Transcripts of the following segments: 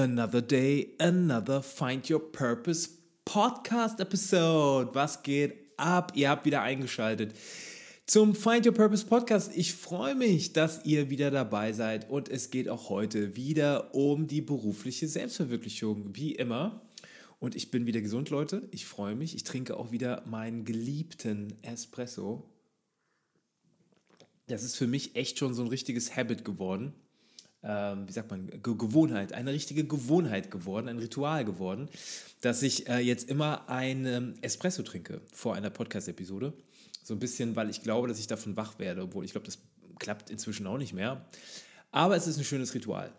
Another day, another Find Your Purpose Podcast Episode. Was geht ab? Ihr habt wieder eingeschaltet zum Find Your Purpose Podcast. Ich freue mich, dass ihr wieder dabei seid und es geht auch heute wieder um die berufliche Selbstverwirklichung, wie immer. Und ich bin wieder gesund, Leute. Ich freue mich. Ich trinke auch wieder meinen geliebten Espresso. Das ist für mich echt schon so ein richtiges Habit geworden ähm, wie sagt man, Ge Gewohnheit, eine richtige Gewohnheit geworden, ein Ritual geworden, dass ich äh, jetzt immer ein ähm, Espresso trinke vor einer Podcast-Episode. So ein bisschen, weil ich glaube, dass ich davon wach werde, obwohl ich glaube, das klappt inzwischen auch nicht mehr. Aber es ist ein schönes Ritual.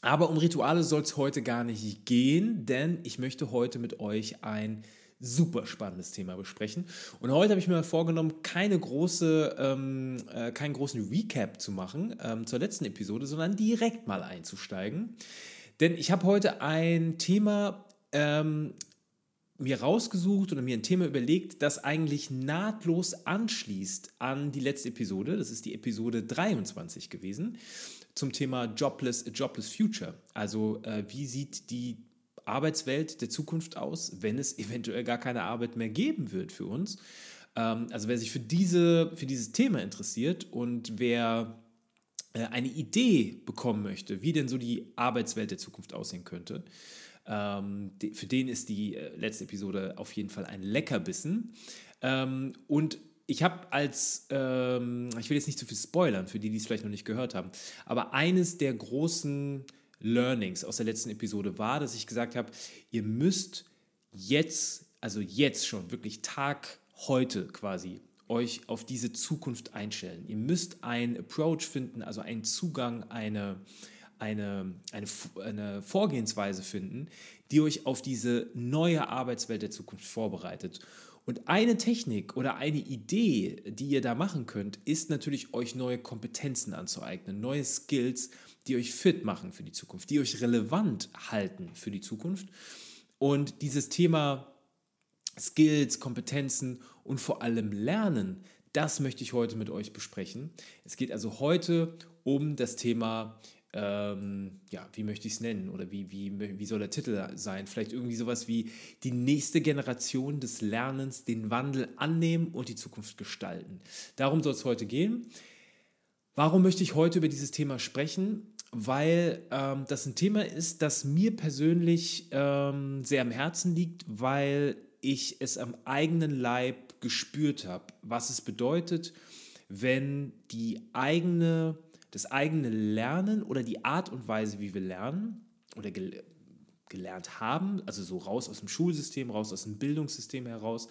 Aber um Rituale soll es heute gar nicht gehen, denn ich möchte heute mit euch ein super spannendes Thema besprechen. Und heute habe ich mir vorgenommen, keine große, ähm, äh, keinen großen Recap zu machen ähm, zur letzten Episode, sondern direkt mal einzusteigen. Denn ich habe heute ein Thema ähm, mir rausgesucht oder mir ein Thema überlegt, das eigentlich nahtlos anschließt an die letzte Episode. Das ist die Episode 23 gewesen zum Thema Jobless, Jobless Future. Also äh, wie sieht die Arbeitswelt der Zukunft aus, wenn es eventuell gar keine Arbeit mehr geben wird für uns. Ähm, also wer sich für, diese, für dieses Thema interessiert und wer äh, eine Idee bekommen möchte, wie denn so die Arbeitswelt der Zukunft aussehen könnte, ähm, für den ist die äh, letzte Episode auf jeden Fall ein Leckerbissen. Ähm, und ich habe als, ich will jetzt nicht zu viel spoilern, für die, die es vielleicht noch nicht gehört haben, aber eines der großen Learnings aus der letzten Episode war, dass ich gesagt habe, ihr müsst jetzt, also jetzt schon, wirklich Tag heute quasi, euch auf diese Zukunft einstellen. Ihr müsst einen Approach finden, also einen Zugang, eine, eine, eine, eine Vorgehensweise finden, die euch auf diese neue Arbeitswelt der Zukunft vorbereitet. Und eine Technik oder eine Idee, die ihr da machen könnt, ist natürlich euch neue Kompetenzen anzueignen, neue Skills, die euch fit machen für die Zukunft, die euch relevant halten für die Zukunft. Und dieses Thema Skills, Kompetenzen und vor allem Lernen, das möchte ich heute mit euch besprechen. Es geht also heute um das Thema, ähm, ja, wie möchte ich es nennen oder wie, wie, wie soll der Titel sein? Vielleicht irgendwie sowas wie die nächste Generation des Lernens, den Wandel annehmen und die Zukunft gestalten. Darum soll es heute gehen. Warum möchte ich heute über dieses Thema sprechen? Weil ähm, das ein Thema ist, das mir persönlich ähm, sehr am Herzen liegt, weil ich es am eigenen Leib gespürt habe, was es bedeutet, wenn die eigene, das eigene Lernen oder die Art und Weise, wie wir lernen oder gel gelernt haben, also so raus aus dem Schulsystem, raus aus dem Bildungssystem heraus,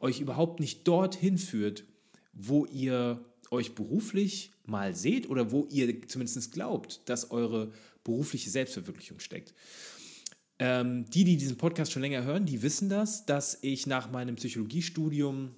euch überhaupt nicht dorthin führt, wo ihr euch beruflich mal seht oder wo ihr zumindest glaubt, dass eure berufliche Selbstverwirklichung steckt. Ähm, die, die diesen Podcast schon länger hören, die wissen das, dass ich nach meinem Psychologiestudium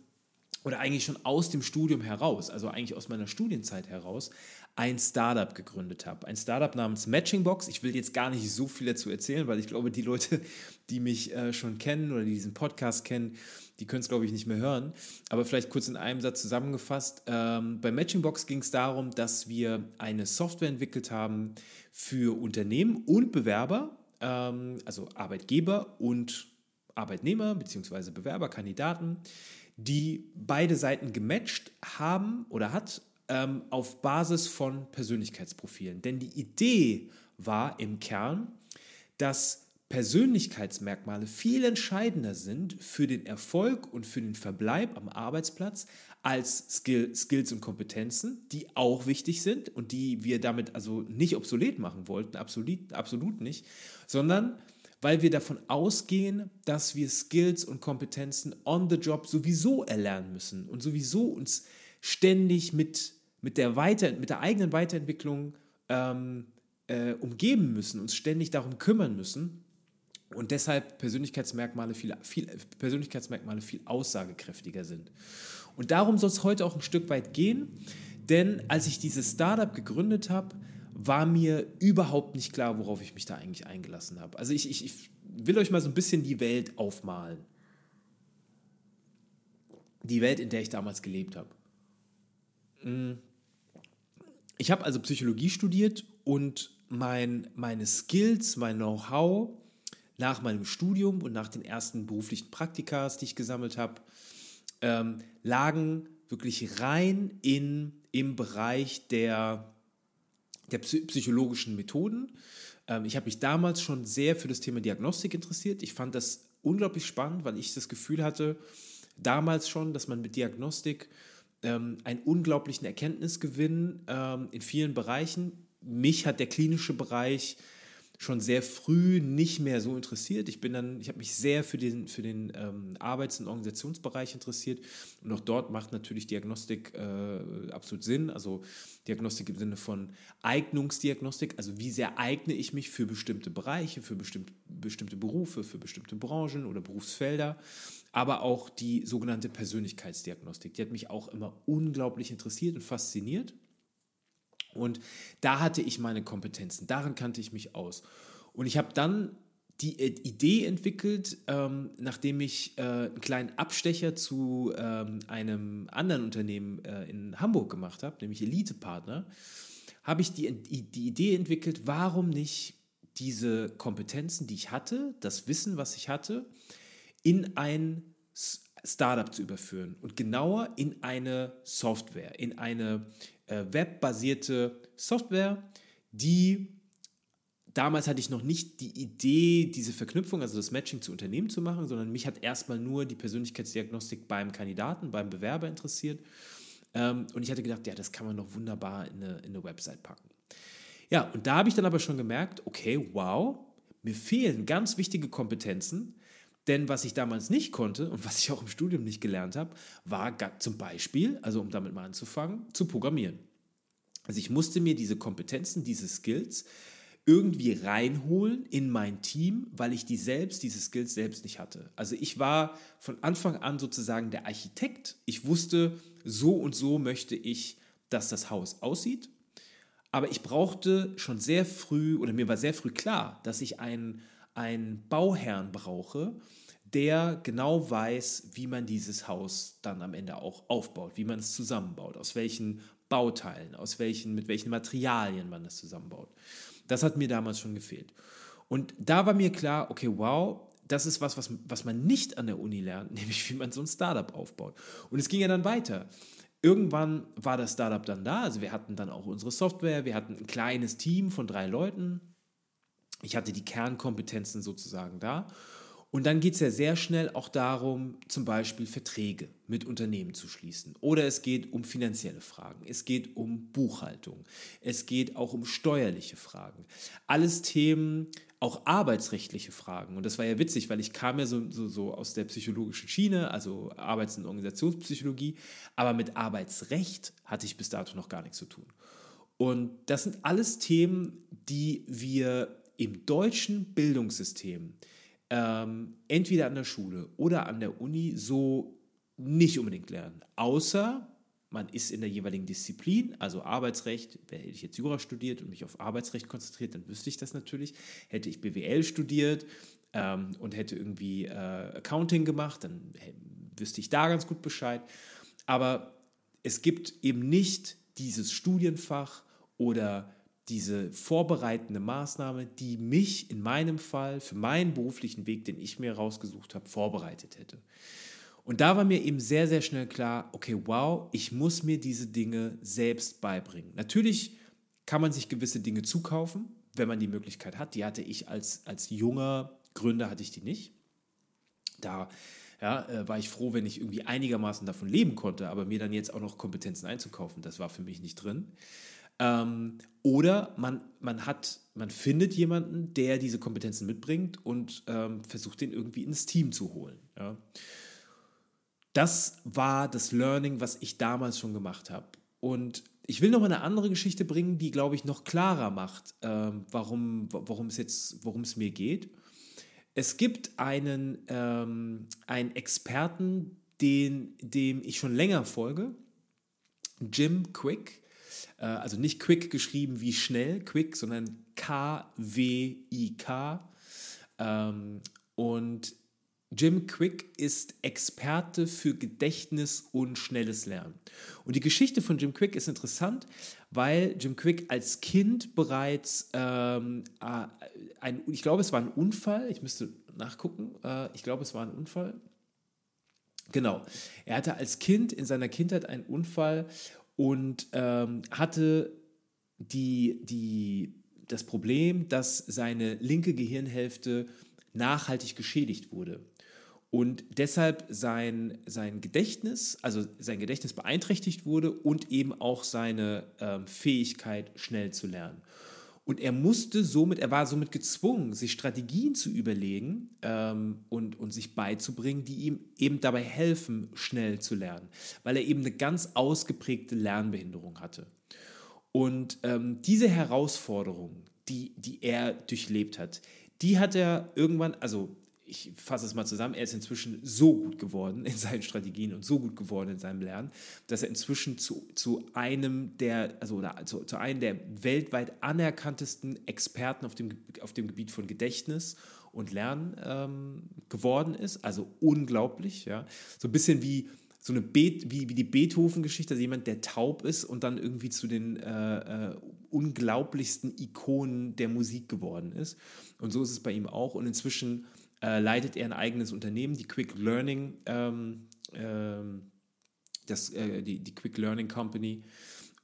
oder eigentlich schon aus dem Studium heraus, also eigentlich aus meiner Studienzeit heraus, ein Startup gegründet habe. Ein Startup namens Matchingbox. Ich will jetzt gar nicht so viel dazu erzählen, weil ich glaube, die Leute, die mich äh, schon kennen oder die diesen Podcast kennen, die können es, glaube ich, nicht mehr hören. Aber vielleicht kurz in einem Satz zusammengefasst. Ähm, bei Matchingbox ging es darum, dass wir eine Software entwickelt haben für Unternehmen und Bewerber, ähm, also Arbeitgeber und Arbeitnehmer bzw. Bewerber, Kandidaten, die beide Seiten gematcht haben oder hat ähm, auf Basis von Persönlichkeitsprofilen. Denn die Idee war im Kern, dass Persönlichkeitsmerkmale viel entscheidender sind für den Erfolg und für den Verbleib am Arbeitsplatz als Skill, Skills und Kompetenzen, die auch wichtig sind und die wir damit also nicht obsolet machen wollten, absolut, absolut nicht, sondern weil wir davon ausgehen, dass wir Skills und Kompetenzen on the job sowieso erlernen müssen und sowieso uns ständig mit, mit, der, Weiter, mit der eigenen Weiterentwicklung ähm, äh, umgeben müssen, uns ständig darum kümmern müssen und deshalb Persönlichkeitsmerkmale viel, viel, Persönlichkeitsmerkmale viel aussagekräftiger sind. Und darum soll es heute auch ein Stück weit gehen, denn als ich dieses Startup gegründet habe, war mir überhaupt nicht klar, worauf ich mich da eigentlich eingelassen habe. Also ich, ich, ich will euch mal so ein bisschen die Welt aufmalen. Die Welt, in der ich damals gelebt habe. Ich habe also Psychologie studiert und mein, meine Skills, mein Know-how nach meinem Studium und nach den ersten beruflichen Praktikas, die ich gesammelt habe, ähm, lagen wirklich rein in, im Bereich der, der psychologischen Methoden. Ähm, ich habe mich damals schon sehr für das Thema Diagnostik interessiert. Ich fand das unglaublich spannend, weil ich das Gefühl hatte, damals schon, dass man mit Diagnostik ähm, einen unglaublichen Erkenntnisgewinn ähm, in vielen Bereichen. Mich hat der klinische Bereich schon sehr früh nicht mehr so interessiert. Ich bin dann, ich habe mich sehr für den, für den ähm, Arbeits- und Organisationsbereich interessiert. Und auch dort macht natürlich Diagnostik äh, absolut Sinn. Also Diagnostik im Sinne von Eignungsdiagnostik, also wie sehr eigne ich mich für bestimmte Bereiche, für bestimmt, bestimmte Berufe, für bestimmte Branchen oder Berufsfelder. Aber auch die sogenannte Persönlichkeitsdiagnostik, die hat mich auch immer unglaublich interessiert und fasziniert. Und da hatte ich meine Kompetenzen, darin kannte ich mich aus. Und ich habe dann die äh, Idee entwickelt, ähm, nachdem ich äh, einen kleinen Abstecher zu ähm, einem anderen Unternehmen äh, in Hamburg gemacht habe, nämlich Elite Partner, habe ich die, die Idee entwickelt, warum nicht diese Kompetenzen, die ich hatte, das Wissen, was ich hatte, in ein Startup zu überführen und genauer in eine Software, in eine äh, webbasierte Software, die damals hatte ich noch nicht die Idee, diese Verknüpfung, also das Matching zu Unternehmen zu machen, sondern mich hat erstmal nur die Persönlichkeitsdiagnostik beim Kandidaten, beim Bewerber interessiert. Ähm, und ich hatte gedacht, ja, das kann man doch wunderbar in eine, in eine Website packen. Ja, und da habe ich dann aber schon gemerkt, okay, wow, mir fehlen ganz wichtige Kompetenzen, denn was ich damals nicht konnte und was ich auch im Studium nicht gelernt habe, war zum Beispiel, also um damit mal anzufangen, zu programmieren. Also ich musste mir diese Kompetenzen, diese Skills irgendwie reinholen in mein Team, weil ich die selbst, diese Skills selbst nicht hatte. Also ich war von Anfang an sozusagen der Architekt. Ich wusste, so und so möchte ich, dass das Haus aussieht. Aber ich brauchte schon sehr früh, oder mir war sehr früh klar, dass ich einen, einen Bauherrn brauche, der genau weiß, wie man dieses Haus dann am Ende auch aufbaut, wie man es zusammenbaut, aus welchen Bauteilen, aus welchen, mit welchen Materialien man es zusammenbaut. Das hat mir damals schon gefehlt. Und da war mir klar, okay, wow, das ist was, was, was man nicht an der Uni lernt, nämlich wie man so ein Startup aufbaut. Und es ging ja dann weiter. Irgendwann war das Startup dann da, also wir hatten dann auch unsere Software, wir hatten ein kleines Team von drei Leuten. Ich hatte die Kernkompetenzen sozusagen da. Und dann geht es ja sehr schnell auch darum, zum Beispiel Verträge mit Unternehmen zu schließen. Oder es geht um finanzielle Fragen, es geht um Buchhaltung, es geht auch um steuerliche Fragen. Alles Themen, auch arbeitsrechtliche Fragen. Und das war ja witzig, weil ich kam ja so, so, so aus der psychologischen Schiene, also Arbeits- und Organisationspsychologie, aber mit Arbeitsrecht hatte ich bis dato noch gar nichts zu tun. Und das sind alles Themen, die wir im deutschen Bildungssystem ähm, entweder an der Schule oder an der Uni so nicht unbedingt lernen. Außer man ist in der jeweiligen Disziplin, also Arbeitsrecht, hätte ich jetzt Jura studiert und mich auf Arbeitsrecht konzentriert, dann wüsste ich das natürlich. Hätte ich BWL studiert ähm, und hätte irgendwie äh, Accounting gemacht, dann wüsste ich da ganz gut Bescheid. Aber es gibt eben nicht dieses Studienfach oder diese vorbereitende Maßnahme, die mich in meinem Fall für meinen beruflichen Weg, den ich mir rausgesucht habe, vorbereitet hätte. Und da war mir eben sehr, sehr schnell klar, okay, wow, ich muss mir diese Dinge selbst beibringen. Natürlich kann man sich gewisse Dinge zukaufen, wenn man die Möglichkeit hat. Die hatte ich als, als junger Gründer, hatte ich die nicht. Da ja, äh, war ich froh, wenn ich irgendwie einigermaßen davon leben konnte, aber mir dann jetzt auch noch Kompetenzen einzukaufen, das war für mich nicht drin. Ähm, oder man, man, hat, man findet jemanden, der diese Kompetenzen mitbringt und ähm, versucht, den irgendwie ins Team zu holen. Ja. Das war das Learning, was ich damals schon gemacht habe. Und ich will noch mal eine andere Geschichte bringen, die, glaube ich, noch klarer macht, ähm, warum, es jetzt, worum es mir geht. Es gibt einen, ähm, einen Experten, den, dem ich schon länger folge, Jim Quick. Äh, also nicht Quick geschrieben wie schnell, Quick, sondern K-W-I-K. Ähm, und Jim Quick ist Experte für Gedächtnis und schnelles Lernen. Und die Geschichte von Jim Quick ist interessant, weil Jim Quick als Kind bereits ähm, äh, ein, ich glaube, es war ein Unfall, ich müsste nachgucken, äh, ich glaube, es war ein Unfall. Genau, er hatte als Kind in seiner Kindheit einen Unfall und ähm, hatte die, die, das Problem, dass seine linke Gehirnhälfte nachhaltig geschädigt wurde und deshalb sein, sein Gedächtnis, also sein Gedächtnis beeinträchtigt wurde und eben auch seine ähm, Fähigkeit, schnell zu lernen. Und er musste somit, er war somit gezwungen, sich Strategien zu überlegen ähm, und, und sich beizubringen, die ihm eben dabei helfen, schnell zu lernen, weil er eben eine ganz ausgeprägte Lernbehinderung hatte. Und ähm, diese Herausforderung, die, die er durchlebt hat, die hat er irgendwann, also ich fasse es mal zusammen, er ist inzwischen so gut geworden in seinen Strategien und so gut geworden in seinem Lernen, dass er inzwischen zu, zu einem der, also oder zu, zu einem der weltweit anerkanntesten Experten auf dem, auf dem Gebiet von Gedächtnis und Lernen ähm, geworden ist. Also unglaublich, ja. So ein bisschen wie so eine Be wie, wie die Beethoven-Geschichte, also jemand, der taub ist und dann irgendwie zu den äh, äh, unglaublichsten Ikonen der Musik geworden ist. Und so ist es bei ihm auch. Und inzwischen äh, leitet er ein eigenes Unternehmen, die Quick Learning, ähm, ähm, das, äh, die, die Quick Learning Company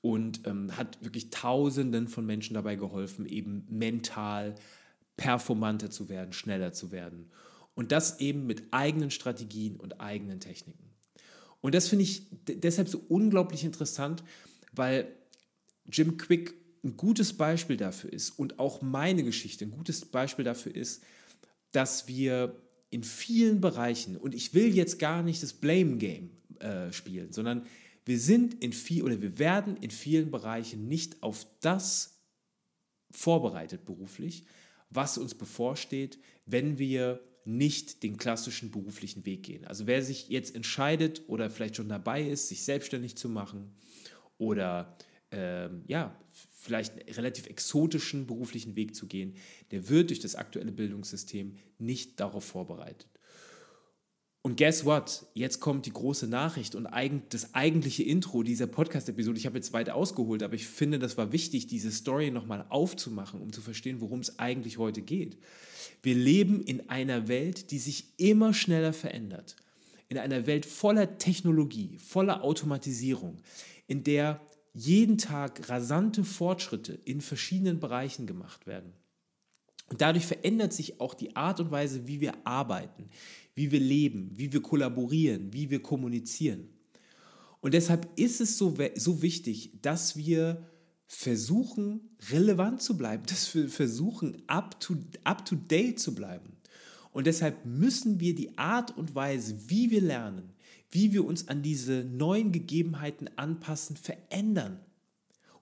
und ähm, hat wirklich Tausenden von Menschen dabei geholfen, eben mental performanter zu werden, schneller zu werden. Und das eben mit eigenen Strategien und eigenen Techniken. Und das finde ich deshalb so unglaublich interessant, weil Jim Quick ein gutes Beispiel dafür ist und auch meine Geschichte ein gutes Beispiel dafür ist, dass wir in vielen Bereichen, und ich will jetzt gar nicht das Blame Game äh, spielen, sondern wir sind in viel oder wir werden in vielen Bereichen nicht auf das vorbereitet beruflich, was uns bevorsteht, wenn wir nicht den klassischen beruflichen Weg gehen. Also wer sich jetzt entscheidet oder vielleicht schon dabei ist, sich selbstständig zu machen oder ähm, ja, vielleicht einen relativ exotischen beruflichen Weg zu gehen, der wird durch das aktuelle Bildungssystem nicht darauf vorbereitet. Und guess what? Jetzt kommt die große Nachricht und das eigentliche Intro dieser Podcast-Episode. Ich habe jetzt weit ausgeholt, aber ich finde, das war wichtig, diese Story nochmal aufzumachen, um zu verstehen, worum es eigentlich heute geht. Wir leben in einer Welt, die sich immer schneller verändert. In einer Welt voller Technologie, voller Automatisierung, in der jeden Tag rasante Fortschritte in verschiedenen Bereichen gemacht werden. Und dadurch verändert sich auch die Art und Weise, wie wir arbeiten, wie wir leben, wie wir kollaborieren, wie wir kommunizieren. Und deshalb ist es so, so wichtig, dass wir versuchen, relevant zu bleiben, dass wir versuchen, up to, up to date zu bleiben. Und deshalb müssen wir die Art und Weise, wie wir lernen, wie wir uns an diese neuen Gegebenheiten anpassen, verändern.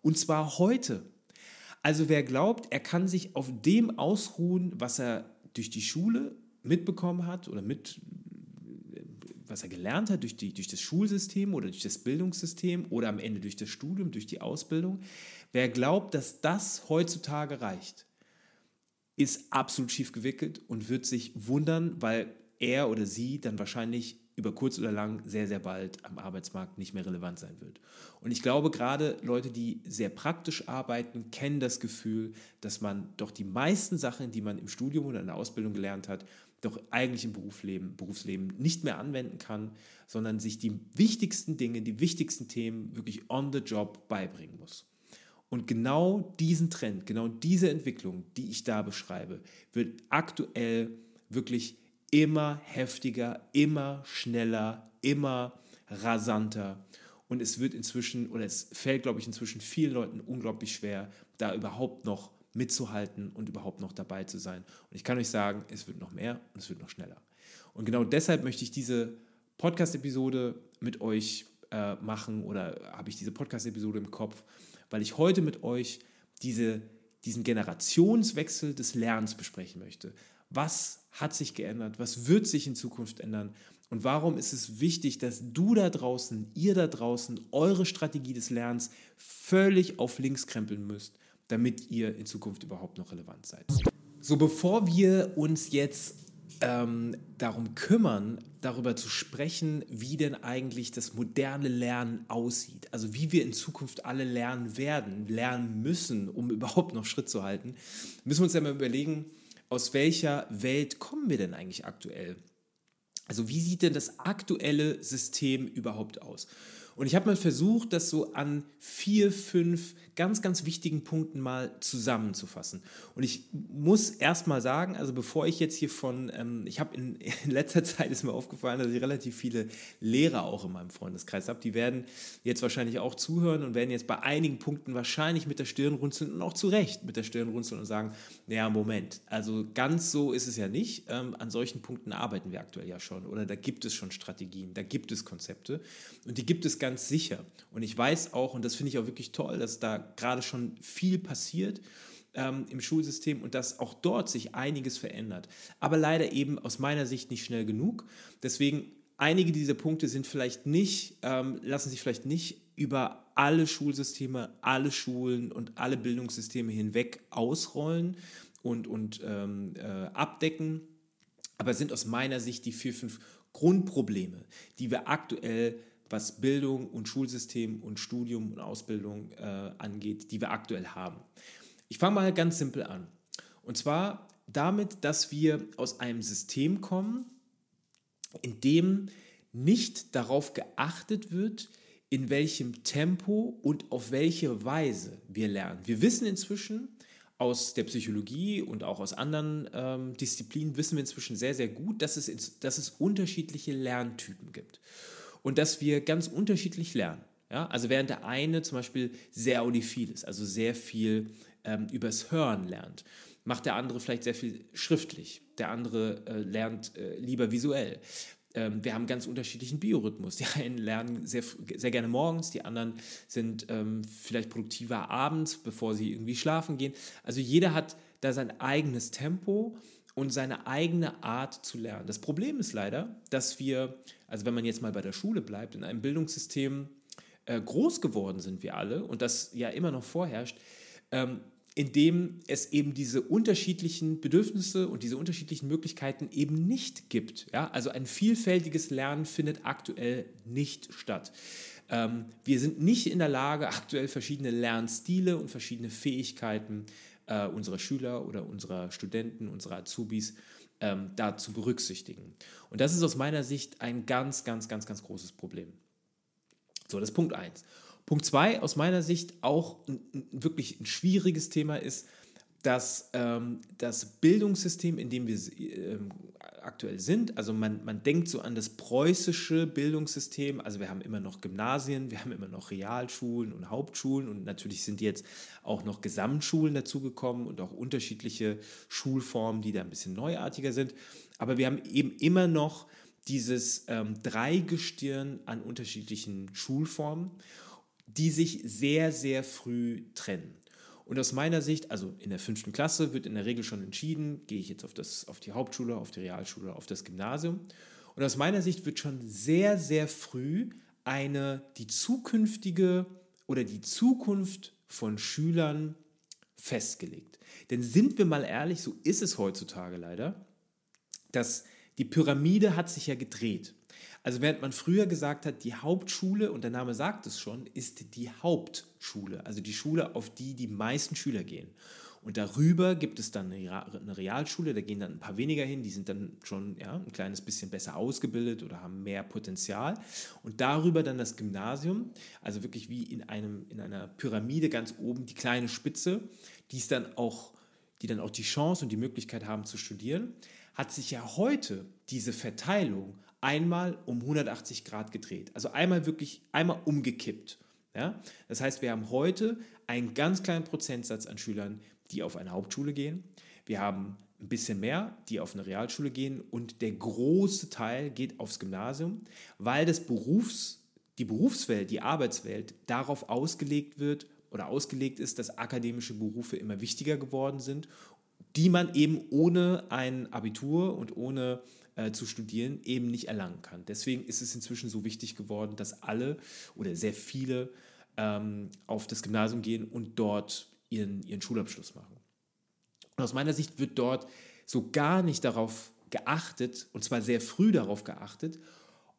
Und zwar heute. Also wer glaubt, er kann sich auf dem ausruhen, was er durch die Schule mitbekommen hat oder mit, was er gelernt hat durch, die, durch das Schulsystem oder durch das Bildungssystem oder am Ende durch das Studium, durch die Ausbildung, wer glaubt, dass das heutzutage reicht, ist absolut schief gewickelt und wird sich wundern, weil er oder sie dann wahrscheinlich über kurz oder lang sehr, sehr bald am Arbeitsmarkt nicht mehr relevant sein wird. Und ich glaube, gerade Leute, die sehr praktisch arbeiten, kennen das Gefühl, dass man doch die meisten Sachen, die man im Studium oder in der Ausbildung gelernt hat, doch eigentlich im Berufsleben, Berufsleben nicht mehr anwenden kann, sondern sich die wichtigsten Dinge, die wichtigsten Themen wirklich on the job beibringen muss. Und genau diesen Trend, genau diese Entwicklung, die ich da beschreibe, wird aktuell wirklich immer heftiger, immer schneller, immer rasanter. Und es wird inzwischen, oder es fällt, glaube ich, inzwischen vielen Leuten unglaublich schwer, da überhaupt noch mitzuhalten und überhaupt noch dabei zu sein. Und ich kann euch sagen, es wird noch mehr und es wird noch schneller. Und genau deshalb möchte ich diese Podcast-Episode mit euch äh, machen oder habe ich diese Podcast-Episode im Kopf, weil ich heute mit euch diese, diesen Generationswechsel des Lernens besprechen möchte. Was hat sich geändert? Was wird sich in Zukunft ändern? Und warum ist es wichtig, dass du da draußen, ihr da draußen, eure Strategie des Lernens völlig auf links krempeln müsst, damit ihr in Zukunft überhaupt noch relevant seid? So, bevor wir uns jetzt ähm, darum kümmern, darüber zu sprechen, wie denn eigentlich das moderne Lernen aussieht. Also wie wir in Zukunft alle lernen werden, lernen müssen, um überhaupt noch Schritt zu halten, müssen wir uns ja mal überlegen, aus welcher Welt kommen wir denn eigentlich aktuell? Also wie sieht denn das aktuelle System überhaupt aus? Und ich habe mal versucht, das so an vier, fünf ganz, ganz wichtigen Punkten mal zusammenzufassen. Und ich muss erst mal sagen, also bevor ich jetzt hier von, ähm, ich habe in, in, letzter Zeit ist mir aufgefallen, dass ich relativ viele Lehrer auch in meinem Freundeskreis habe. Die werden jetzt wahrscheinlich auch zuhören und werden jetzt bei einigen Punkten wahrscheinlich mit der Stirn runzeln und auch zu Recht mit der Stirn runzeln und sagen, naja, Moment, also ganz so ist es ja nicht. Ähm, an solchen Punkten arbeiten wir aktuell ja schon oder da gibt es schon Strategien, da gibt es Konzepte und die gibt es ganz sicher. Und ich weiß auch, und das finde ich auch wirklich toll, dass da gerade schon viel passiert ähm, im Schulsystem und dass auch dort sich einiges verändert. Aber leider eben aus meiner Sicht nicht schnell genug. Deswegen einige dieser Punkte sind vielleicht nicht, ähm, lassen sich vielleicht nicht über alle Schulsysteme, alle Schulen und alle Bildungssysteme hinweg ausrollen und, und ähm, äh, abdecken, aber sind aus meiner Sicht die vier, fünf Grundprobleme, die wir aktuell was Bildung und Schulsystem und Studium und Ausbildung äh, angeht, die wir aktuell haben. Ich fange mal ganz simpel an. Und zwar damit, dass wir aus einem System kommen, in dem nicht darauf geachtet wird, in welchem Tempo und auf welche Weise wir lernen. Wir wissen inzwischen aus der Psychologie und auch aus anderen ähm, Disziplinen, wissen wir inzwischen sehr, sehr gut, dass es, dass es unterschiedliche Lerntypen gibt und dass wir ganz unterschiedlich lernen. Ja? Also während der eine zum Beispiel sehr audiophil ist, also sehr viel ähm, übers Hören lernt, macht der andere vielleicht sehr viel schriftlich, der andere äh, lernt äh, lieber visuell. Ähm, wir haben ganz unterschiedlichen Biorhythmus. Die einen lernen sehr, sehr gerne morgens, die anderen sind ähm, vielleicht produktiver abends, bevor sie irgendwie schlafen gehen. Also jeder hat da sein eigenes Tempo und seine eigene Art zu lernen. Das Problem ist leider, dass wir, also wenn man jetzt mal bei der Schule bleibt, in einem Bildungssystem äh, groß geworden sind wir alle und das ja immer noch vorherrscht, ähm, in dem es eben diese unterschiedlichen Bedürfnisse und diese unterschiedlichen Möglichkeiten eben nicht gibt. Ja? Also ein vielfältiges Lernen findet aktuell nicht statt. Ähm, wir sind nicht in der Lage, aktuell verschiedene Lernstile und verschiedene Fähigkeiten äh, unserer Schüler oder unserer Studenten, unserer Azubis ähm, da zu berücksichtigen. Und das ist aus meiner Sicht ein ganz, ganz, ganz, ganz großes Problem. So, das ist Punkt 1. Punkt 2 aus meiner Sicht auch ein, ein, wirklich ein schwieriges Thema ist, dass ähm, das Bildungssystem, in dem wir ähm, aktuell sind. Also man, man denkt so an das preußische Bildungssystem. Also wir haben immer noch Gymnasien, wir haben immer noch Realschulen und Hauptschulen und natürlich sind jetzt auch noch Gesamtschulen dazugekommen und auch unterschiedliche Schulformen, die da ein bisschen neuartiger sind. Aber wir haben eben immer noch dieses ähm, Dreigestirn an unterschiedlichen Schulformen, die sich sehr, sehr früh trennen. Und aus meiner Sicht, also in der fünften Klasse wird in der Regel schon entschieden, gehe ich jetzt auf, das, auf die Hauptschule, auf die Realschule, auf das Gymnasium. Und aus meiner Sicht wird schon sehr, sehr früh eine, die zukünftige oder die Zukunft von Schülern festgelegt. Denn sind wir mal ehrlich, so ist es heutzutage leider, dass die Pyramide hat sich ja gedreht. Also während man früher gesagt hat, die Hauptschule, und der Name sagt es schon, ist die Hauptschule, also die Schule, auf die die meisten Schüler gehen. Und darüber gibt es dann eine Realschule, da gehen dann ein paar weniger hin, die sind dann schon ja, ein kleines bisschen besser ausgebildet oder haben mehr Potenzial. Und darüber dann das Gymnasium, also wirklich wie in, einem, in einer Pyramide ganz oben die kleine Spitze, die ist dann auch, die dann auch die Chance und die Möglichkeit haben zu studieren, hat sich ja heute diese Verteilung einmal um 180 Grad gedreht. Also einmal wirklich, einmal umgekippt. Ja? Das heißt, wir haben heute einen ganz kleinen Prozentsatz an Schülern, die auf eine Hauptschule gehen. Wir haben ein bisschen mehr, die auf eine Realschule gehen und der große Teil geht aufs Gymnasium, weil das Berufs, die Berufswelt, die Arbeitswelt darauf ausgelegt wird oder ausgelegt ist, dass akademische Berufe immer wichtiger geworden sind, die man eben ohne ein Abitur und ohne äh, zu studieren eben nicht erlangen kann. Deswegen ist es inzwischen so wichtig geworden, dass alle oder sehr viele ähm, auf das Gymnasium gehen und dort ihren, ihren Schulabschluss machen. Und aus meiner Sicht wird dort so gar nicht darauf geachtet, und zwar sehr früh darauf geachtet,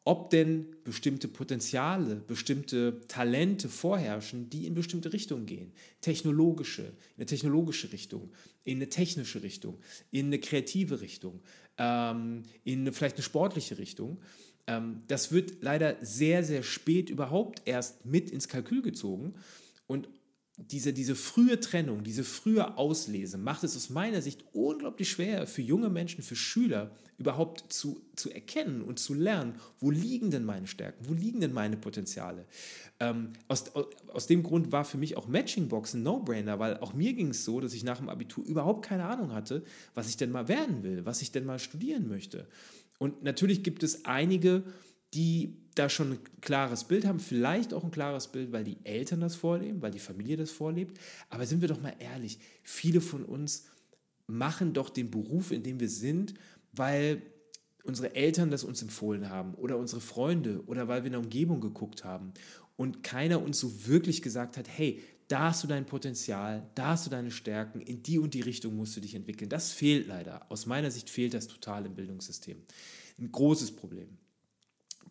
ob denn bestimmte Potenziale, bestimmte Talente vorherrschen, die in bestimmte Richtungen gehen. Technologische, in eine technologische Richtung, in eine technische Richtung, in eine kreative Richtung, ähm, in eine, vielleicht eine sportliche Richtung. Ähm, das wird leider sehr, sehr spät überhaupt erst mit ins Kalkül gezogen. Und diese, diese frühe Trennung, diese frühe Auslese macht es aus meiner Sicht unglaublich schwer für junge Menschen, für Schüler überhaupt zu, zu erkennen und zu lernen, wo liegen denn meine Stärken, wo liegen denn meine Potenziale. Ähm, aus, aus dem Grund war für mich auch Matchingbox ein No-Brainer, weil auch mir ging es so, dass ich nach dem Abitur überhaupt keine Ahnung hatte, was ich denn mal werden will, was ich denn mal studieren möchte. Und natürlich gibt es einige, die da schon ein klares Bild haben, vielleicht auch ein klares Bild, weil die Eltern das vorleben, weil die Familie das vorlebt. Aber sind wir doch mal ehrlich, viele von uns machen doch den Beruf, in dem wir sind, weil unsere Eltern das uns empfohlen haben oder unsere Freunde oder weil wir in der Umgebung geguckt haben und keiner uns so wirklich gesagt hat, hey, da hast du dein Potenzial, da hast du deine Stärken, in die und die Richtung musst du dich entwickeln. Das fehlt leider. Aus meiner Sicht fehlt das total im Bildungssystem. Ein großes Problem.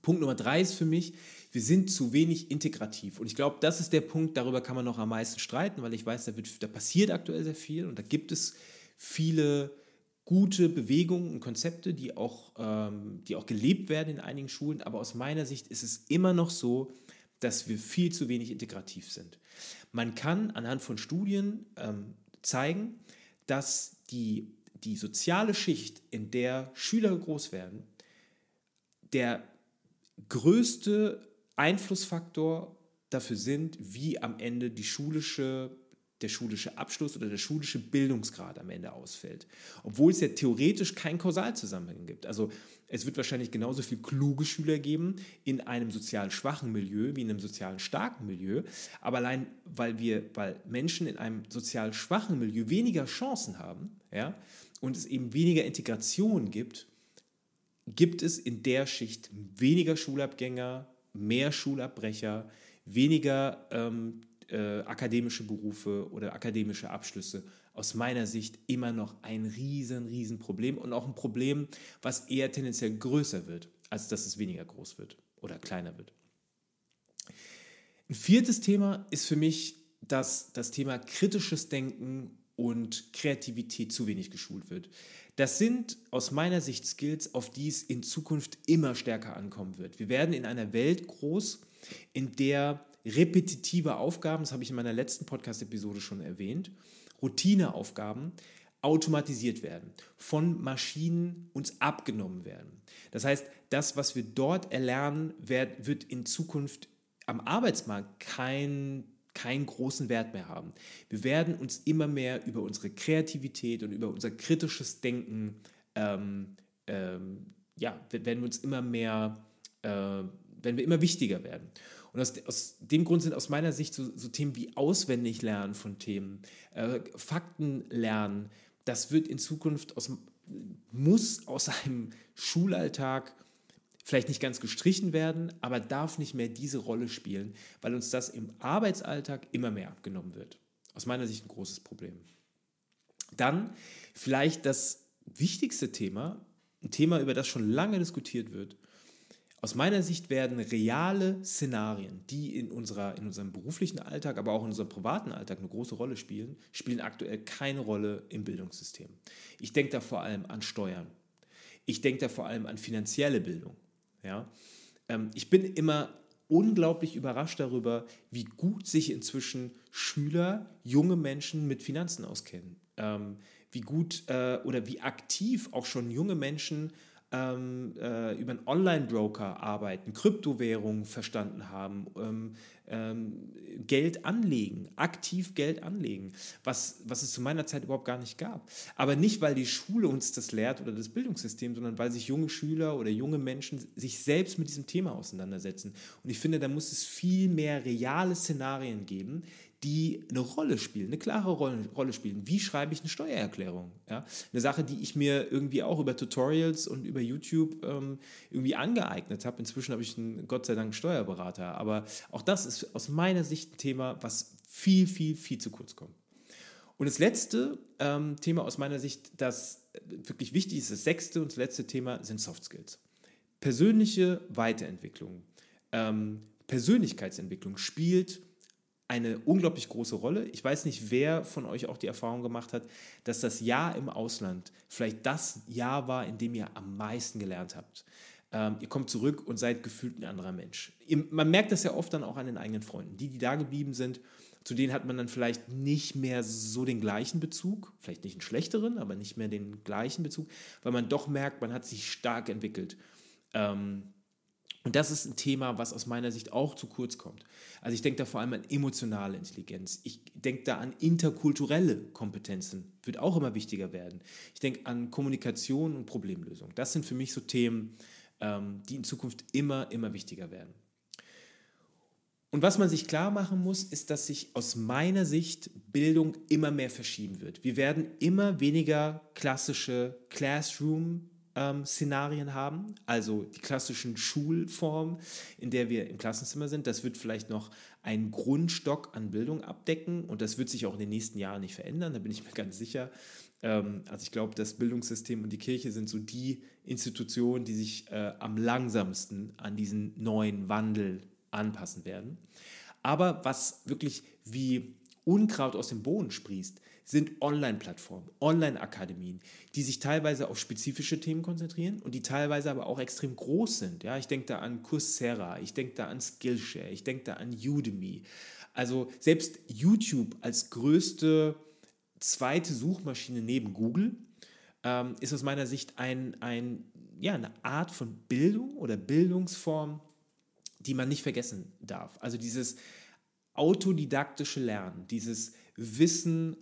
Punkt Nummer drei ist für mich, wir sind zu wenig integrativ. Und ich glaube, das ist der Punkt, darüber kann man noch am meisten streiten, weil ich weiß, da, wird, da passiert aktuell sehr viel und da gibt es viele gute Bewegungen und Konzepte, die auch, ähm, die auch gelebt werden in einigen Schulen. Aber aus meiner Sicht ist es immer noch so, dass wir viel zu wenig integrativ sind. Man kann anhand von Studien ähm, zeigen, dass die, die soziale Schicht, in der Schüler groß werden, der größte Einflussfaktor dafür sind, wie am Ende die schulische, der schulische Abschluss oder der schulische Bildungsgrad am Ende ausfällt. Obwohl es ja theoretisch keinen Kausalzusammenhang gibt. Also es wird wahrscheinlich genauso viel kluge Schüler geben in einem sozial schwachen Milieu wie in einem sozial starken Milieu. Aber allein weil wir, weil Menschen in einem sozial schwachen Milieu weniger Chancen haben, ja, und es eben weniger Integration gibt, gibt es in der Schicht weniger Schulabgänger, mehr Schulabbrecher, weniger ähm, äh, akademische Berufe oder akademische Abschlüsse. Aus meiner Sicht immer noch ein riesen, riesen Problem und auch ein Problem, was eher tendenziell größer wird, als dass es weniger groß wird oder kleiner wird. Ein viertes Thema ist für mich, dass das Thema kritisches Denken und Kreativität zu wenig geschult wird. Das sind aus meiner Sicht Skills, auf die es in Zukunft immer stärker ankommen wird. Wir werden in einer Welt groß, in der repetitive Aufgaben, das habe ich in meiner letzten Podcast-Episode schon erwähnt, Routineaufgaben automatisiert werden, von Maschinen uns abgenommen werden. Das heißt, das, was wir dort erlernen, wird in Zukunft am Arbeitsmarkt kein keinen großen Wert mehr haben. Wir werden uns immer mehr über unsere Kreativität und über unser kritisches Denken, ähm, ähm, ja, werden wir uns immer mehr, äh, werden wir immer wichtiger werden. Und aus, aus, dem Grund sind aus meiner Sicht so, so Themen wie auswendig lernen von Themen, äh, Fakten lernen, das wird in Zukunft aus, muss aus einem Schulalltag vielleicht nicht ganz gestrichen werden, aber darf nicht mehr diese Rolle spielen, weil uns das im Arbeitsalltag immer mehr abgenommen wird. Aus meiner Sicht ein großes Problem. Dann vielleicht das wichtigste Thema, ein Thema, über das schon lange diskutiert wird. Aus meiner Sicht werden reale Szenarien, die in, unserer, in unserem beruflichen Alltag, aber auch in unserem privaten Alltag eine große Rolle spielen, spielen aktuell keine Rolle im Bildungssystem. Ich denke da vor allem an Steuern. Ich denke da vor allem an finanzielle Bildung. Ja? Ähm, ich bin immer unglaublich überrascht darüber, wie gut sich inzwischen Schüler, junge Menschen mit Finanzen auskennen. Ähm, wie gut äh, oder wie aktiv auch schon junge Menschen ähm, äh, über einen Online-Broker arbeiten, Kryptowährungen verstanden haben, ähm, ähm, Geld anlegen, aktiv Geld anlegen, was, was es zu meiner Zeit überhaupt gar nicht gab. Aber nicht, weil die Schule uns das lehrt oder das Bildungssystem, sondern weil sich junge Schüler oder junge Menschen sich selbst mit diesem Thema auseinandersetzen. Und ich finde, da muss es viel mehr reale Szenarien geben, die eine Rolle spielen, eine klare Rolle, Rolle spielen. Wie schreibe ich eine Steuererklärung? Ja? Eine Sache, die ich mir irgendwie auch über Tutorials und über YouTube ähm, irgendwie angeeignet habe. Inzwischen habe ich einen, Gott sei Dank, Steuerberater. Aber auch das ist aus meiner Sicht ein Thema, was viel, viel, viel zu kurz kommt. Und das letzte ähm, Thema aus meiner Sicht, das wirklich wichtig ist, das sechste und das letzte Thema sind Soft Skills. Persönliche Weiterentwicklung, ähm, Persönlichkeitsentwicklung spielt eine unglaublich große Rolle. Ich weiß nicht, wer von euch auch die Erfahrung gemacht hat, dass das Jahr im Ausland vielleicht das Jahr war, in dem ihr am meisten gelernt habt. Ähm, ihr kommt zurück und seid gefühlt ein anderer Mensch. Man merkt das ja oft dann auch an den eigenen Freunden. Die, die da geblieben sind, zu denen hat man dann vielleicht nicht mehr so den gleichen Bezug, vielleicht nicht einen schlechteren, aber nicht mehr den gleichen Bezug, weil man doch merkt, man hat sich stark entwickelt. Ähm, und das ist ein Thema, was aus meiner Sicht auch zu kurz kommt. Also ich denke da vor allem an emotionale Intelligenz. Ich denke da an interkulturelle Kompetenzen, wird auch immer wichtiger werden. Ich denke an Kommunikation und Problemlösung. Das sind für mich so Themen, ähm, die in Zukunft immer, immer wichtiger werden. Und was man sich klar machen muss, ist, dass sich aus meiner Sicht Bildung immer mehr verschieben wird. Wir werden immer weniger klassische Classroom ähm, Szenarien haben, also die klassischen Schulformen, in der wir im Klassenzimmer sind. Das wird vielleicht noch einen Grundstock an Bildung abdecken und das wird sich auch in den nächsten Jahren nicht verändern, da bin ich mir ganz sicher. Ähm, also ich glaube, das Bildungssystem und die Kirche sind so die Institutionen, die sich äh, am langsamsten an diesen neuen Wandel anpassen werden. Aber was wirklich wie Unkraut aus dem Boden sprießt, sind Online-Plattformen, Online-Akademien, die sich teilweise auf spezifische Themen konzentrieren und die teilweise aber auch extrem groß sind. Ja, ich denke da an Coursera, ich denke da an Skillshare, ich denke da an Udemy. Also selbst YouTube als größte zweite Suchmaschine neben Google ähm, ist aus meiner Sicht ein, ein, ja, eine Art von Bildung oder Bildungsform, die man nicht vergessen darf. Also dieses autodidaktische Lernen, dieses Wissen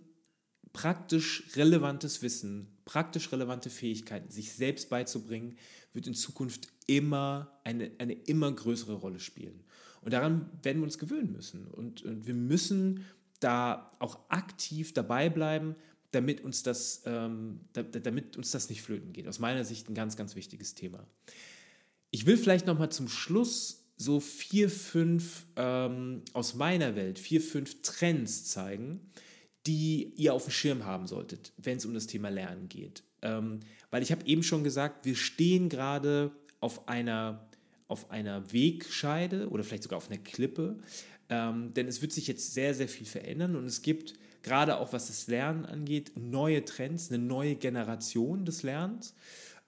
praktisch relevantes Wissen, praktisch relevante Fähigkeiten, sich selbst beizubringen, wird in Zukunft immer eine, eine immer größere Rolle spielen. Und daran werden wir uns gewöhnen müssen. Und, und wir müssen da auch aktiv dabei bleiben, damit uns, das, ähm, damit uns das nicht flöten geht. Aus meiner Sicht ein ganz, ganz wichtiges Thema. Ich will vielleicht noch mal zum Schluss so vier, fünf ähm, aus meiner Welt, vier, fünf Trends zeigen, die ihr auf dem Schirm haben solltet, wenn es um das Thema Lernen geht. Ähm, weil ich habe eben schon gesagt, wir stehen gerade auf einer, auf einer Wegscheide oder vielleicht sogar auf einer Klippe, ähm, denn es wird sich jetzt sehr, sehr viel verändern und es gibt gerade auch was das Lernen angeht, neue Trends, eine neue Generation des Lernens.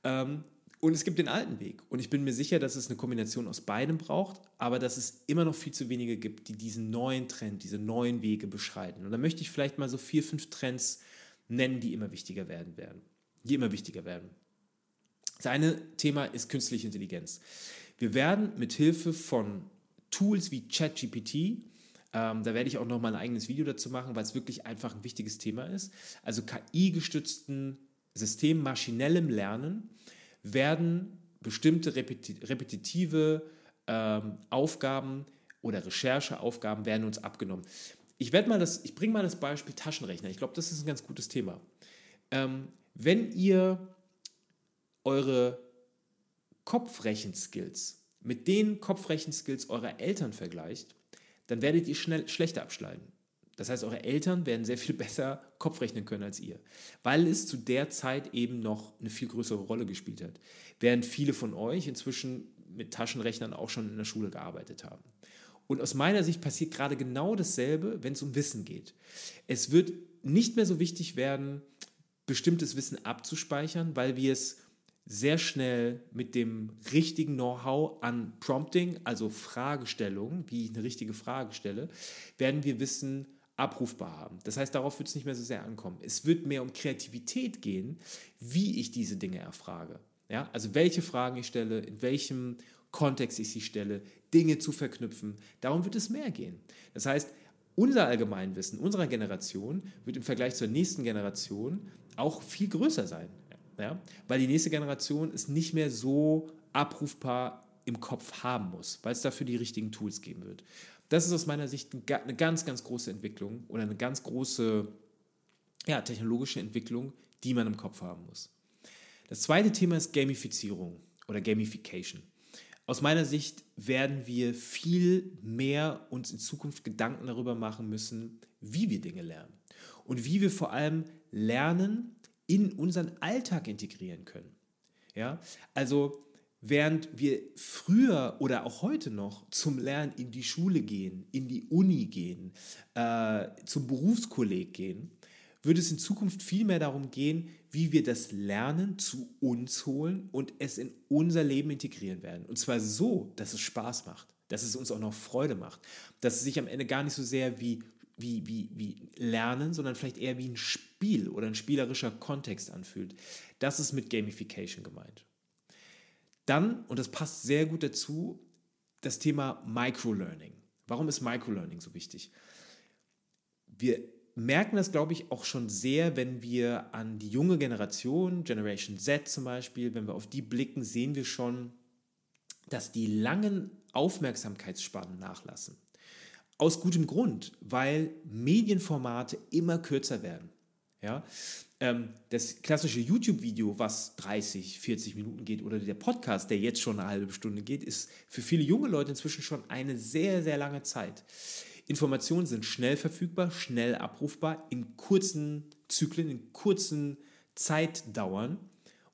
Ähm, und es gibt den alten Weg. Und ich bin mir sicher, dass es eine Kombination aus beidem braucht, aber dass es immer noch viel zu wenige gibt, die diesen neuen Trend, diese neuen Wege beschreiten. Und da möchte ich vielleicht mal so vier, fünf Trends nennen, die immer wichtiger werden werden. Die immer wichtiger werden. Das eine Thema ist künstliche Intelligenz. Wir werden mit Hilfe von Tools wie ChatGPT, ähm, da werde ich auch noch mal ein eigenes Video dazu machen, weil es wirklich einfach ein wichtiges Thema ist. Also KI-gestützten System maschinellem Lernen werden bestimmte repetitive ähm, Aufgaben oder Rechercheaufgaben werden uns abgenommen. Ich ich bringe mal das Beispiel Taschenrechner. Ich glaube, das ist ein ganz gutes Thema. Ähm, wenn ihr eure Kopfrechenskills mit den Kopfrechenskills eurer Eltern vergleicht, dann werdet ihr schnell schlechter abschneiden. Das heißt, eure Eltern werden sehr viel besser Kopf rechnen können als ihr, weil es zu der Zeit eben noch eine viel größere Rolle gespielt hat, während viele von euch inzwischen mit Taschenrechnern auch schon in der Schule gearbeitet haben. Und aus meiner Sicht passiert gerade genau dasselbe, wenn es um Wissen geht. Es wird nicht mehr so wichtig werden, bestimmtes Wissen abzuspeichern, weil wir es sehr schnell mit dem richtigen Know-how an Prompting, also Fragestellungen, wie ich eine richtige Frage stelle, werden wir Wissen abrufbar haben. Das heißt, darauf wird es nicht mehr so sehr ankommen. Es wird mehr um Kreativität gehen, wie ich diese Dinge erfrage. Ja? Also welche Fragen ich stelle, in welchem Kontext ich sie stelle, Dinge zu verknüpfen. Darum wird es mehr gehen. Das heißt, unser Allgemeinwissen unserer Generation wird im Vergleich zur nächsten Generation auch viel größer sein. Ja? Weil die nächste Generation es nicht mehr so abrufbar im Kopf haben muss, weil es dafür die richtigen Tools geben wird. Das ist aus meiner Sicht eine ganz, ganz große Entwicklung oder eine ganz große ja, technologische Entwicklung, die man im Kopf haben muss. Das zweite Thema ist Gamifizierung oder Gamification. Aus meiner Sicht werden wir viel mehr uns in Zukunft Gedanken darüber machen müssen, wie wir Dinge lernen. und wie wir vor allem Lernen in unseren Alltag integrieren können. Ja, also während wir früher oder auch heute noch zum Lernen in die Schule gehen, in die Uni gehen, äh, zum Berufskolleg gehen, wird es in Zukunft viel mehr darum gehen, wie wir das Lernen zu uns holen und es in unser Leben integrieren werden. Und zwar so, dass es Spaß macht, dass es uns auch noch Freude macht, dass es sich am Ende gar nicht so sehr wie, wie, wie, wie Lernen, sondern vielleicht eher wie ein Spiel oder ein spielerischer Kontext anfühlt. Das ist mit Gamification gemeint. Dann, und das passt sehr gut dazu, das Thema Microlearning. Warum ist Microlearning so wichtig? Wir merken das, glaube ich, auch schon sehr, wenn wir an die junge Generation, Generation Z zum Beispiel, wenn wir auf die blicken, sehen wir schon, dass die langen Aufmerksamkeitsspannen nachlassen. Aus gutem Grund, weil Medienformate immer kürzer werden. Ja? Ähm, das klassische YouTube-Video, was 30, 40 Minuten geht, oder der Podcast, der jetzt schon eine halbe Stunde geht, ist für viele junge Leute inzwischen schon eine sehr, sehr lange Zeit. Informationen sind schnell verfügbar, schnell abrufbar, in kurzen Zyklen, in kurzen Zeitdauern.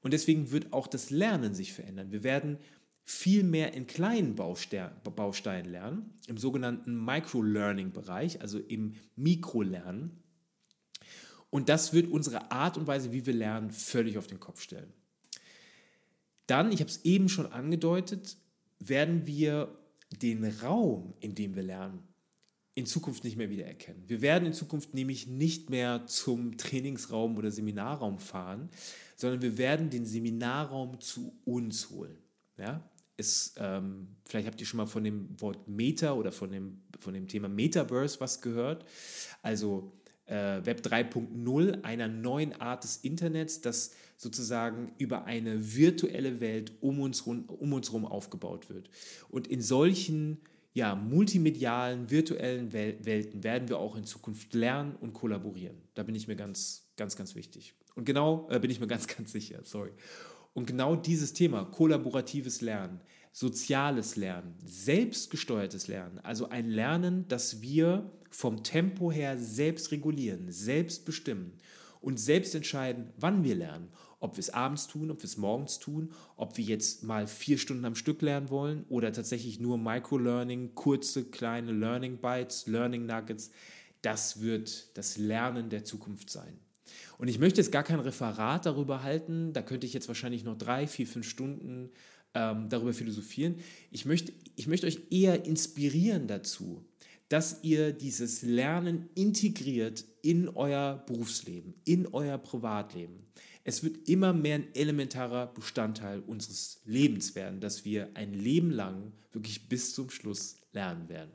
Und deswegen wird auch das Lernen sich verändern. Wir werden viel mehr in kleinen Bausteinen lernen, im sogenannten Micro-Learning-Bereich, also im Mikrolernen. Und das wird unsere Art und Weise, wie wir lernen, völlig auf den Kopf stellen. Dann, ich habe es eben schon angedeutet, werden wir den Raum, in dem wir lernen, in Zukunft nicht mehr wiedererkennen. Wir werden in Zukunft nämlich nicht mehr zum Trainingsraum oder Seminarraum fahren, sondern wir werden den Seminarraum zu uns holen. Ja? Es, ähm, vielleicht habt ihr schon mal von dem Wort Meta oder von dem, von dem Thema Metaverse was gehört. Also äh, Web 3.0, einer neuen Art des Internets, das sozusagen über eine virtuelle Welt um uns, um uns herum aufgebaut wird. Und in solchen ja, multimedialen, virtuellen Wel Welten werden wir auch in Zukunft lernen und kollaborieren. Da bin ich mir ganz, ganz, ganz wichtig. Und genau, äh, bin ich mir ganz, ganz sicher, sorry. Und genau dieses Thema, kollaboratives Lernen, soziales Lernen, selbstgesteuertes Lernen, also ein Lernen, das wir vom Tempo her selbst regulieren, selbst bestimmen und selbst entscheiden, wann wir lernen ob wir es abends tun, ob wir es morgens tun, ob wir jetzt mal vier Stunden am Stück lernen wollen oder tatsächlich nur Microlearning, kurze, kleine Learning Bytes, Learning Nuggets. Das wird das Lernen der Zukunft sein. Und ich möchte jetzt gar kein Referat darüber halten, da könnte ich jetzt wahrscheinlich noch drei, vier, fünf Stunden ähm, darüber philosophieren. Ich möchte, ich möchte euch eher inspirieren dazu, dass ihr dieses Lernen integriert in euer Berufsleben, in euer Privatleben. Es wird immer mehr ein elementarer Bestandteil unseres Lebens werden, dass wir ein Leben lang wirklich bis zum Schluss lernen werden.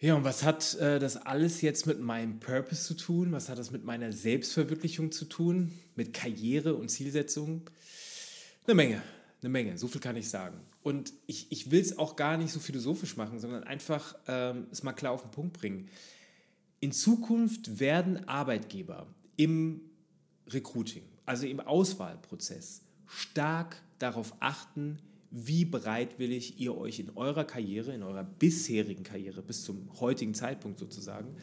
Ja, und was hat äh, das alles jetzt mit meinem Purpose zu tun? Was hat das mit meiner Selbstverwirklichung zu tun? Mit Karriere und Zielsetzung? Eine Menge, eine Menge, so viel kann ich sagen. Und ich, ich will es auch gar nicht so philosophisch machen, sondern einfach ähm, es mal klar auf den Punkt bringen. In Zukunft werden Arbeitgeber im Recruiting, also im Auswahlprozess, stark darauf achten, wie bereitwillig ihr euch in eurer Karriere, in eurer bisherigen Karriere bis zum heutigen Zeitpunkt sozusagen,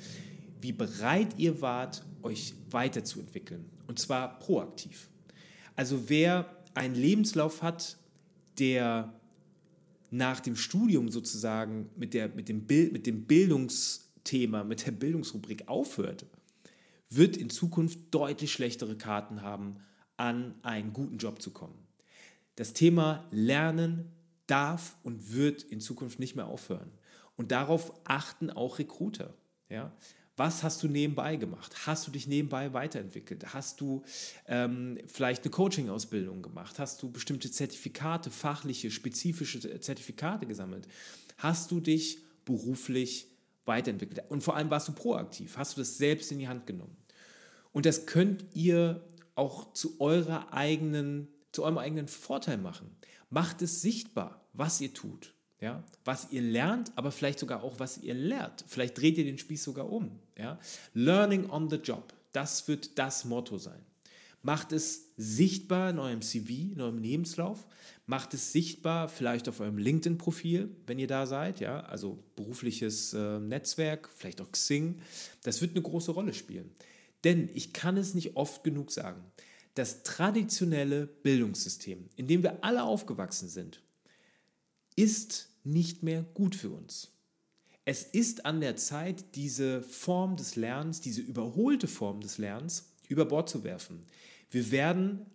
wie bereit ihr wart, euch weiterzuentwickeln. Und zwar proaktiv. Also wer einen Lebenslauf hat, der nach dem Studium sozusagen mit, der, mit, dem, Bild, mit dem Bildungsthema, mit der Bildungsrubrik aufhört, wird in Zukunft deutlich schlechtere Karten haben, an einen guten Job zu kommen. Das Thema Lernen darf und wird in Zukunft nicht mehr aufhören. Und darauf achten auch Recruiter. Ja? Was hast du nebenbei gemacht? Hast du dich nebenbei weiterentwickelt? Hast du ähm, vielleicht eine Coaching-Ausbildung gemacht? Hast du bestimmte Zertifikate, fachliche, spezifische Zertifikate gesammelt? Hast du dich beruflich weiterentwickelt? Und vor allem warst du proaktiv? Hast du das selbst in die Hand genommen? Und das könnt ihr auch zu eurer eigenen, zu eurem eigenen Vorteil machen. Macht es sichtbar, was ihr tut. Ja, was ihr lernt, aber vielleicht sogar auch, was ihr lehrt. Vielleicht dreht ihr den Spieß sogar um. Ja? Learning on the job, das wird das Motto sein. Macht es sichtbar in eurem CV, in eurem Lebenslauf. Macht es sichtbar vielleicht auf eurem LinkedIn-Profil, wenn ihr da seid. Ja? Also berufliches äh, Netzwerk, vielleicht auch Xing. Das wird eine große Rolle spielen. Denn ich kann es nicht oft genug sagen, das traditionelle Bildungssystem, in dem wir alle aufgewachsen sind, ist nicht mehr gut für uns. Es ist an der Zeit, diese Form des Lernens, diese überholte Form des Lernens über Bord zu werfen. Wir werden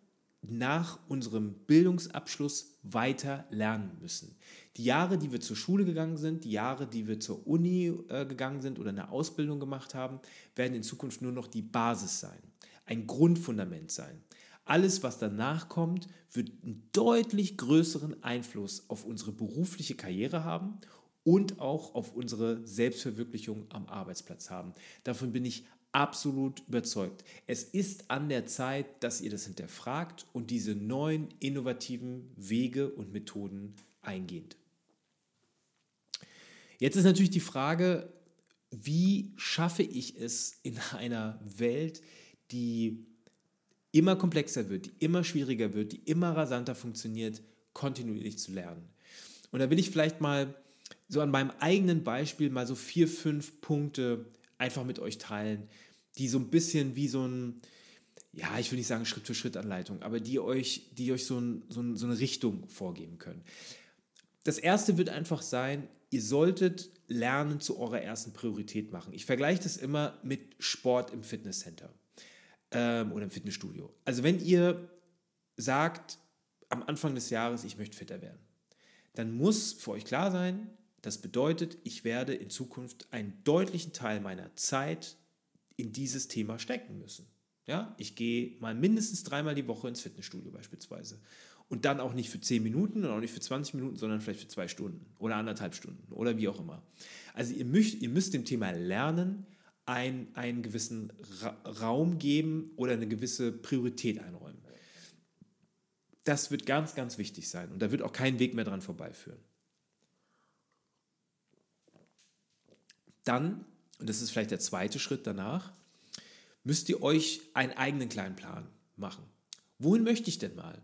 nach unserem Bildungsabschluss weiter lernen müssen. Die Jahre, die wir zur Schule gegangen sind, die Jahre, die wir zur Uni äh, gegangen sind oder eine Ausbildung gemacht haben, werden in Zukunft nur noch die Basis sein, ein Grundfundament sein. Alles, was danach kommt, wird einen deutlich größeren Einfluss auf unsere berufliche Karriere haben und auch auf unsere Selbstverwirklichung am Arbeitsplatz haben. Davon bin ich absolut überzeugt. Es ist an der Zeit, dass ihr das hinterfragt und diese neuen innovativen Wege und Methoden eingeht. Jetzt ist natürlich die Frage, wie schaffe ich es in einer Welt, die immer komplexer wird, die immer schwieriger wird, die immer rasanter funktioniert, kontinuierlich zu lernen. Und da will ich vielleicht mal so an meinem eigenen Beispiel mal so vier, fünf Punkte einfach mit euch teilen, die so ein bisschen wie so ein, ja, ich will nicht sagen Schritt-für-Schritt-Anleitung, aber die euch, die euch so, ein, so, ein, so eine Richtung vorgeben können. Das erste wird einfach sein, ihr solltet Lernen zu eurer ersten Priorität machen. Ich vergleiche das immer mit Sport im Fitnesscenter ähm, oder im Fitnessstudio. Also wenn ihr sagt, am Anfang des Jahres, ich möchte fitter werden, dann muss für euch klar sein, das bedeutet, ich werde in Zukunft einen deutlichen Teil meiner Zeit in dieses Thema stecken müssen. Ja, ich gehe mal mindestens dreimal die Woche ins Fitnessstudio beispielsweise. Und dann auch nicht für 10 Minuten und auch nicht für 20 Minuten, sondern vielleicht für zwei Stunden oder anderthalb Stunden oder wie auch immer. Also ihr müsst, ihr müsst dem Thema Lernen ein, einen gewissen Ra Raum geben oder eine gewisse Priorität einräumen. Das wird ganz, ganz wichtig sein und da wird auch kein Weg mehr dran vorbeiführen. Dann, und das ist vielleicht der zweite Schritt danach, müsst ihr euch einen eigenen kleinen Plan machen. Wohin möchte ich denn mal?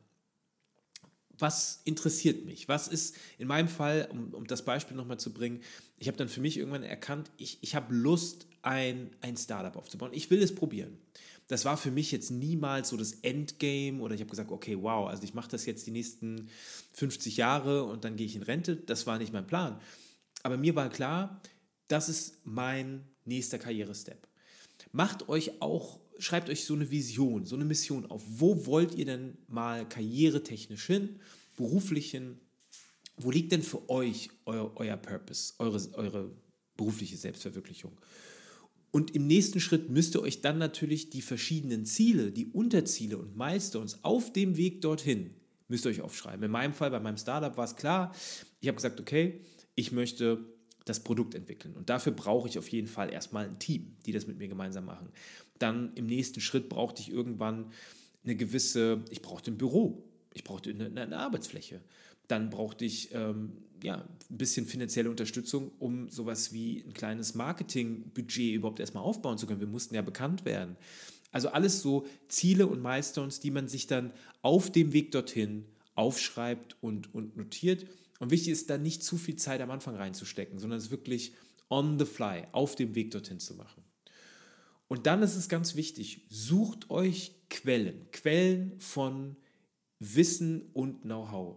was interessiert mich? Was ist in meinem Fall, um, um das Beispiel nochmal zu bringen, ich habe dann für mich irgendwann erkannt, ich, ich habe Lust, ein, ein Startup aufzubauen. Ich will es probieren. Das war für mich jetzt niemals so das Endgame oder ich habe gesagt, okay, wow, also ich mache das jetzt die nächsten 50 Jahre und dann gehe ich in Rente. Das war nicht mein Plan. Aber mir war klar, das ist mein nächster Karrierestep. Macht euch auch schreibt euch so eine Vision, so eine Mission auf. Wo wollt ihr denn mal karrieretechnisch hin, beruflich hin? Wo liegt denn für euch euer, euer Purpose, eure, eure berufliche Selbstverwirklichung? Und im nächsten Schritt müsst ihr euch dann natürlich die verschiedenen Ziele, die Unterziele und Milestones auf dem Weg dorthin, müsst ihr euch aufschreiben. In meinem Fall, bei meinem Startup war es klar, ich habe gesagt, okay, ich möchte das Produkt entwickeln. Und dafür brauche ich auf jeden Fall erstmal ein Team, die das mit mir gemeinsam machen. Dann im nächsten Schritt brauchte ich irgendwann eine gewisse, ich brauchte ein Büro, ich brauchte eine, eine Arbeitsfläche. Dann brauchte ich ähm, ja, ein bisschen finanzielle Unterstützung, um sowas wie ein kleines Marketingbudget überhaupt erstmal aufbauen zu können. Wir mussten ja bekannt werden. Also alles so Ziele und Milestones, die man sich dann auf dem Weg dorthin aufschreibt und, und notiert. Und wichtig ist da nicht zu viel Zeit am Anfang reinzustecken, sondern es wirklich on the fly, auf dem Weg dorthin zu machen. Und dann ist es ganz wichtig, sucht euch Quellen, Quellen von Wissen und Know-how.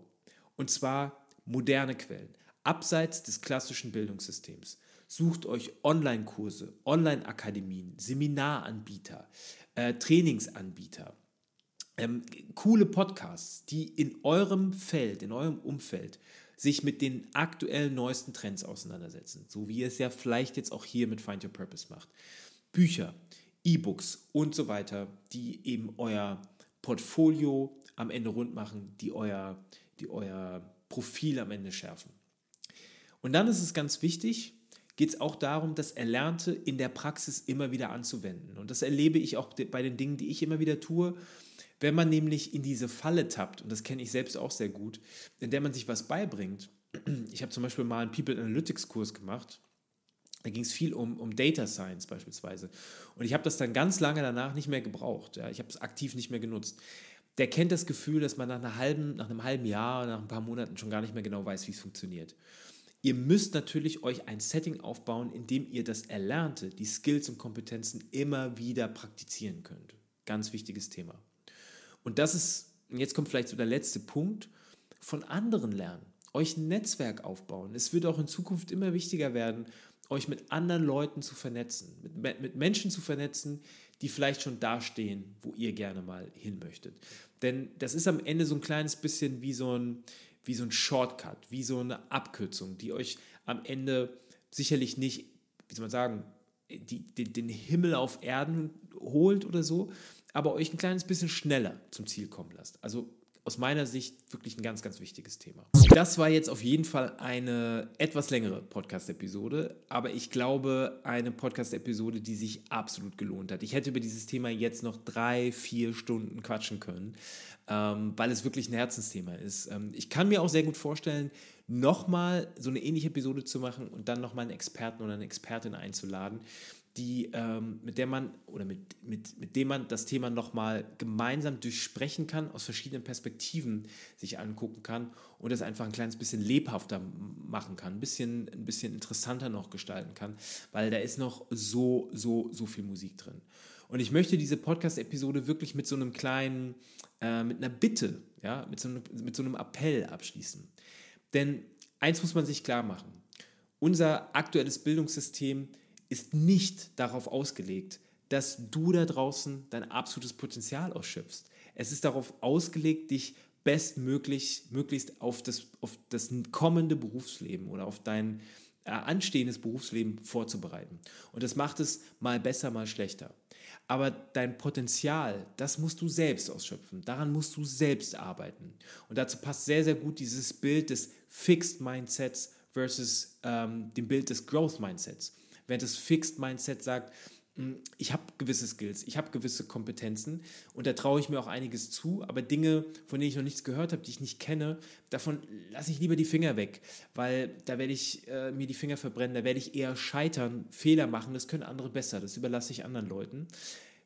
Und zwar moderne Quellen, abseits des klassischen Bildungssystems. Sucht euch Online-Kurse, Online-Akademien, Seminaranbieter, äh, Trainingsanbieter, ähm, coole Podcasts, die in eurem Feld, in eurem Umfeld sich mit den aktuellen neuesten Trends auseinandersetzen, so wie ihr es ja vielleicht jetzt auch hier mit Find Your Purpose macht. Bücher, E-Books und so weiter, die eben euer Portfolio am Ende rund machen, die euer, die euer Profil am Ende schärfen. Und dann ist es ganz wichtig, geht es auch darum, das Erlernte in der Praxis immer wieder anzuwenden. Und das erlebe ich auch bei den Dingen, die ich immer wieder tue. Wenn man nämlich in diese Falle tappt, und das kenne ich selbst auch sehr gut, in der man sich was beibringt. Ich habe zum Beispiel mal einen People Analytics Kurs gemacht da ging es viel um, um Data Science beispielsweise. Und ich habe das dann ganz lange danach nicht mehr gebraucht. Ja. Ich habe es aktiv nicht mehr genutzt. Der kennt das Gefühl, dass man nach, einer halben, nach einem halben Jahr, nach ein paar Monaten schon gar nicht mehr genau weiß, wie es funktioniert. Ihr müsst natürlich euch ein Setting aufbauen, in dem ihr das Erlernte, die Skills und Kompetenzen immer wieder praktizieren könnt. Ganz wichtiges Thema. Und das ist, jetzt kommt vielleicht so der letzte Punkt, von anderen lernen, euch ein Netzwerk aufbauen. Es wird auch in Zukunft immer wichtiger werden, euch mit anderen Leuten zu vernetzen, mit, mit Menschen zu vernetzen, die vielleicht schon dastehen, wo ihr gerne mal hin möchtet. Denn das ist am Ende so ein kleines bisschen wie so ein, wie so ein Shortcut, wie so eine Abkürzung, die euch am Ende sicherlich nicht, wie soll man sagen, die, die, den Himmel auf Erden holt oder so, aber euch ein kleines bisschen schneller zum Ziel kommen lasst. Also aus meiner Sicht wirklich ein ganz, ganz wichtiges Thema. Das war jetzt auf jeden Fall eine etwas längere Podcast-Episode, aber ich glaube, eine Podcast-Episode, die sich absolut gelohnt hat. Ich hätte über dieses Thema jetzt noch drei, vier Stunden quatschen können, ähm, weil es wirklich ein Herzensthema ist. Ähm, ich kann mir auch sehr gut vorstellen, nochmal so eine ähnliche Episode zu machen und dann nochmal einen Experten oder eine Expertin einzuladen die, ähm, mit der man oder mit, mit, mit dem man das Thema nochmal gemeinsam durchsprechen kann, aus verschiedenen Perspektiven sich angucken kann und es einfach ein kleines bisschen lebhafter machen kann, ein bisschen, ein bisschen interessanter noch gestalten kann, weil da ist noch so, so, so viel Musik drin. Und ich möchte diese Podcast-Episode wirklich mit so einem kleinen, äh, mit einer Bitte, ja, mit so, einem, mit so einem Appell abschließen. Denn eins muss man sich klar machen. Unser aktuelles Bildungssystem ist nicht darauf ausgelegt, dass du da draußen dein absolutes Potenzial ausschöpfst. Es ist darauf ausgelegt, dich bestmöglich, möglichst auf das, auf das kommende Berufsleben oder auf dein äh, anstehendes Berufsleben vorzubereiten. Und das macht es mal besser, mal schlechter. Aber dein Potenzial, das musst du selbst ausschöpfen. Daran musst du selbst arbeiten. Und dazu passt sehr, sehr gut dieses Bild des Fixed Mindsets versus ähm, dem Bild des Growth Mindsets. Während das Fixed Mindset sagt, hm, ich habe gewisse Skills, ich habe gewisse Kompetenzen und da traue ich mir auch einiges zu, aber Dinge, von denen ich noch nichts gehört habe, die ich nicht kenne, davon lasse ich lieber die Finger weg, weil da werde ich äh, mir die Finger verbrennen, da werde ich eher scheitern, Fehler machen, das können andere besser, das überlasse ich anderen Leuten.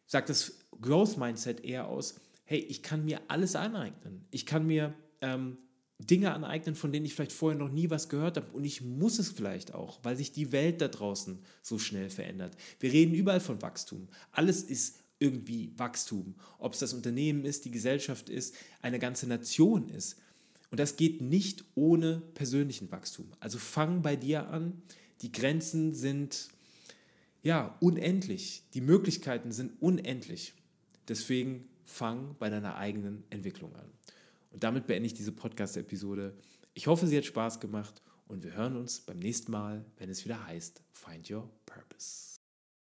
Sagt das Growth Mindset eher aus, hey, ich kann mir alles aneignen, ich kann mir ähm, Dinge aneignen, von denen ich vielleicht vorher noch nie was gehört habe. Und ich muss es vielleicht auch, weil sich die Welt da draußen so schnell verändert. Wir reden überall von Wachstum. Alles ist irgendwie Wachstum. Ob es das Unternehmen ist, die Gesellschaft ist, eine ganze Nation ist. Und das geht nicht ohne persönlichen Wachstum. Also fang bei dir an. Die Grenzen sind ja unendlich. Die Möglichkeiten sind unendlich. Deswegen fang bei deiner eigenen Entwicklung an. Und damit beende ich diese Podcast-Episode. Ich hoffe, sie hat Spaß gemacht und wir hören uns beim nächsten Mal, wenn es wieder heißt Find Your Purpose.